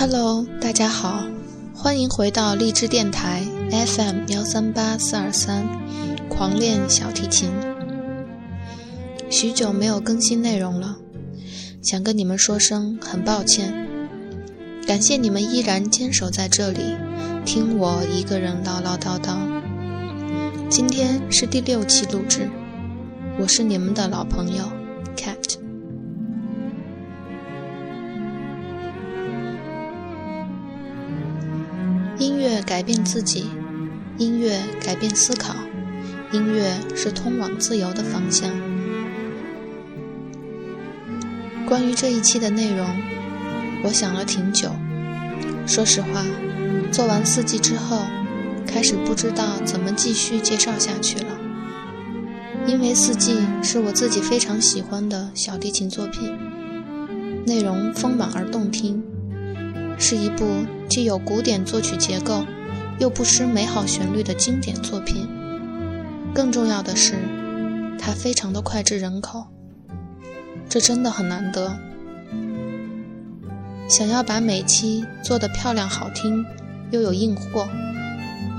Hello，大家好，欢迎回到荔枝电台 FM 幺三八四二三，狂练小提琴。许久没有更新内容了，想跟你们说声很抱歉。感谢你们依然坚守在这里，听我一个人唠唠叨叨。今天是第六期录制，我是你们的老朋友 Cat。改变自己，音乐改变思考，音乐是通往自由的方向。关于这一期的内容，我想了挺久。说实话，做完四季之后，开始不知道怎么继续介绍下去了。因为四季是我自己非常喜欢的小提琴作品，内容丰满而动听。是一部既有古典作曲结构，又不失美好旋律的经典作品。更重要的是，它非常的脍炙人口，这真的很难得。想要把每期做得漂亮好听，又有硬货，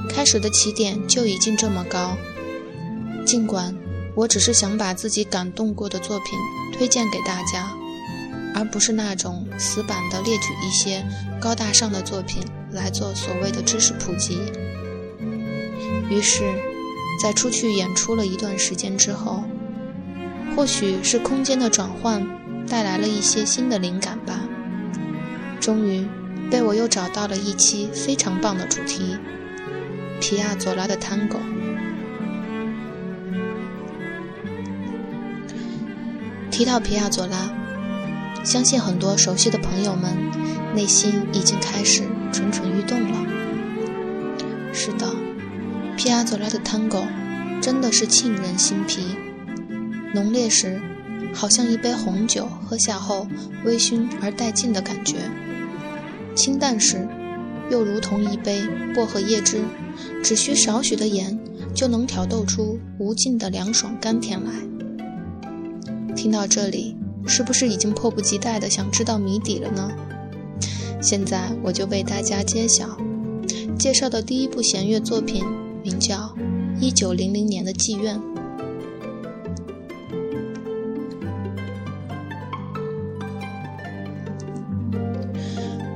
开始的起点就已经这么高。尽管我只是想把自己感动过的作品推荐给大家。而不是那种死板的列举一些高大上的作品来做所谓的知识普及。于是，在出去演出了一段时间之后，或许是空间的转换带来了一些新的灵感吧，终于被我又找到了一期非常棒的主题——皮亚佐拉的《探戈》。提到皮亚佐拉。相信很多熟悉的朋友们，内心已经开始蠢蠢欲动了。是的，皮亚佐拉的探戈真的是沁人心脾，浓烈时好像一杯红酒喝下后微醺而带劲的感觉；清淡时又如同一杯薄荷叶汁，只需少许的盐就能挑逗出无尽的凉爽甘甜来。听到这里。是不是已经迫不及待的想知道谜底了呢？现在我就为大家揭晓。介绍的第一部弦乐作品名叫《一九零零年的妓院》。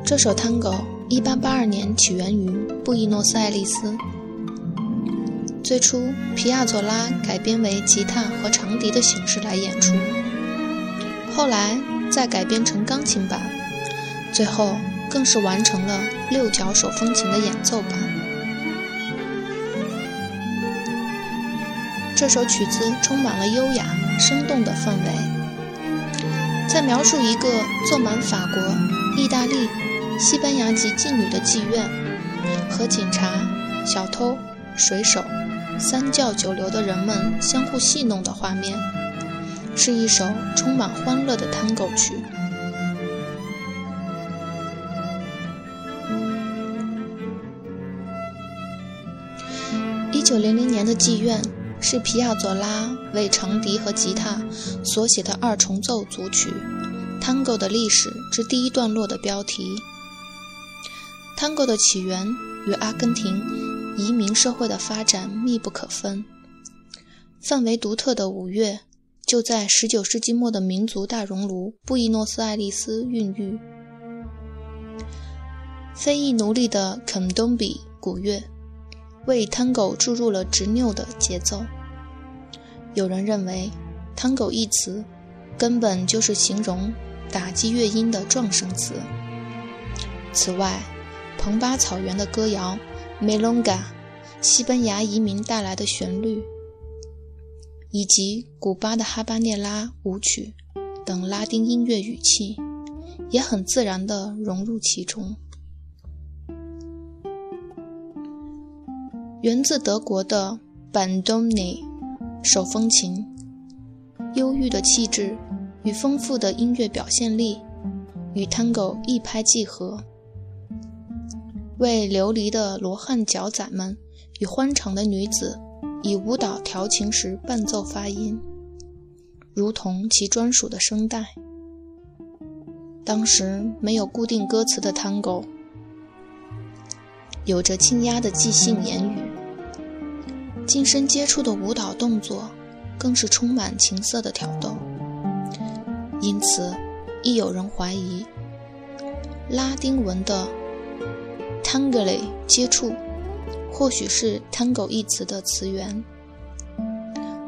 这首探戈一八八二年起源于布宜诺斯艾利斯，最初皮亚佐拉改编为吉他和长笛的形式来演出。后来再改编成钢琴版，最后更是完成了六角手风琴的演奏版。这首曲子充满了优雅、生动的氛围，在描述一个坐满法国、意大利、西班牙籍妓女的妓院，和警察、小偷、水手、三教九流的人们相互戏弄的画面。是一首充满欢乐的探戈曲。九零零年的妓院是皮亚佐拉为长笛和吉他所写的二重奏组曲《Tango 的历史之第一段落》的标题。Tango 的起源与阿根廷移民社会的发展密不可分，氛围独特的五月。就在19世纪末的民族大熔炉布宜诺斯艾利斯孕育。非裔奴隶的肯东比古乐为 Tango 注入了执拗的节奏。有人认为 “Tango” 一词根本就是形容打击乐音的壮声词。此外，蓬巴草原的歌谣 “Melonga”，西班牙移民带来的旋律。以及古巴的哈巴涅拉舞曲等拉丁音乐语气，也很自然地融入其中。源自德国的 Bandoni 手风琴，忧郁的气质与丰富的音乐表现力，与 Tango 一拍即合，为流离的罗汉脚仔们与欢场的女子。以舞蹈调情时伴奏发音，如同其专属的声带。当时没有固定歌词的 Tango，有着轻压的即兴言语，近身接触的舞蹈动作更是充满情色的挑逗。因此，亦有人怀疑拉丁文的 “tangere” 接触，或许是 “tango” 一词的词源。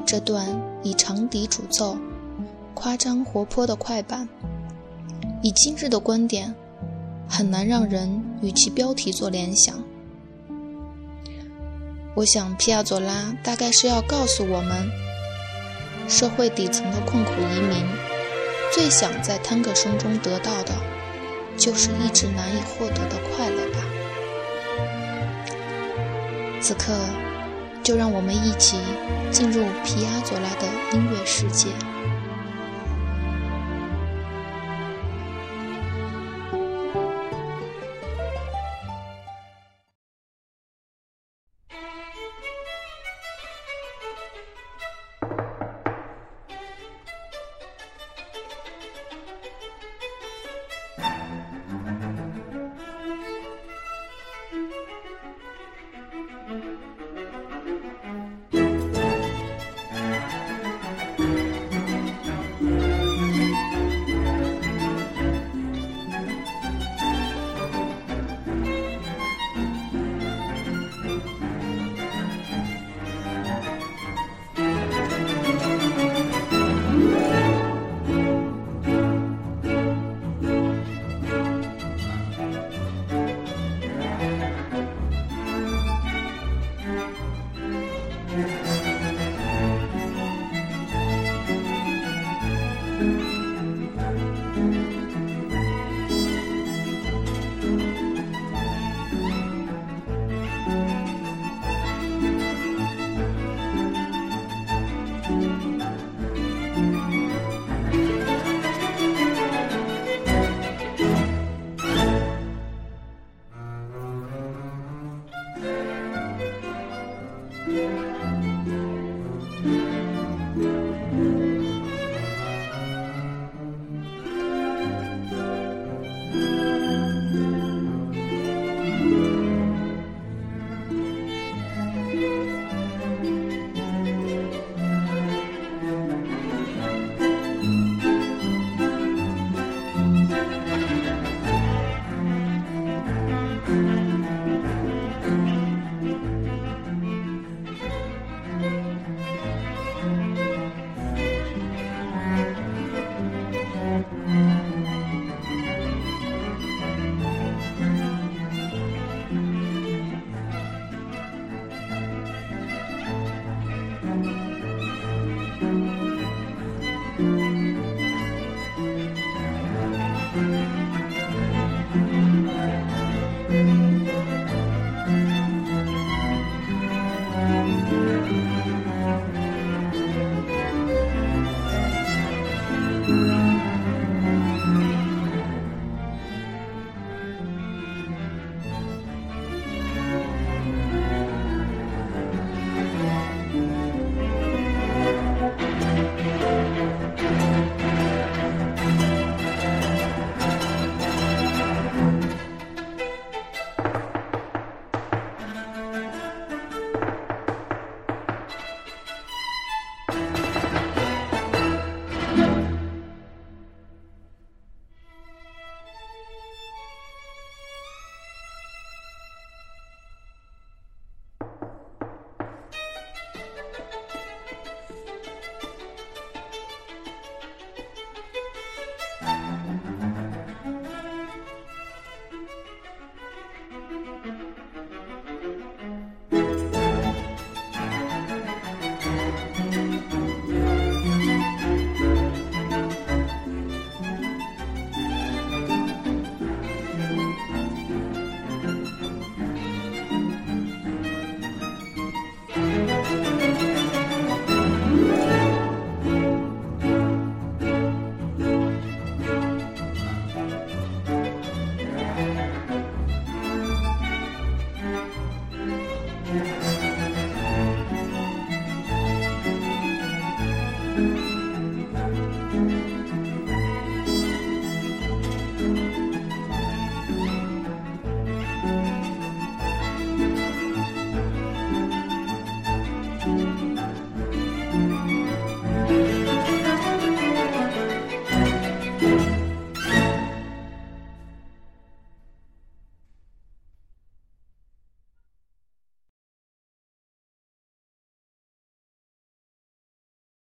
这段以长笛主奏、夸张活泼的快板，以今日的观点，很难让人与其标题做联想。我想，皮亚佐拉大概是要告诉我们，社会底层的困苦移民。最想在探戈声中得到的，就是一直难以获得的快乐吧。此刻，就让我们一起进入皮亚佐拉的音乐世界。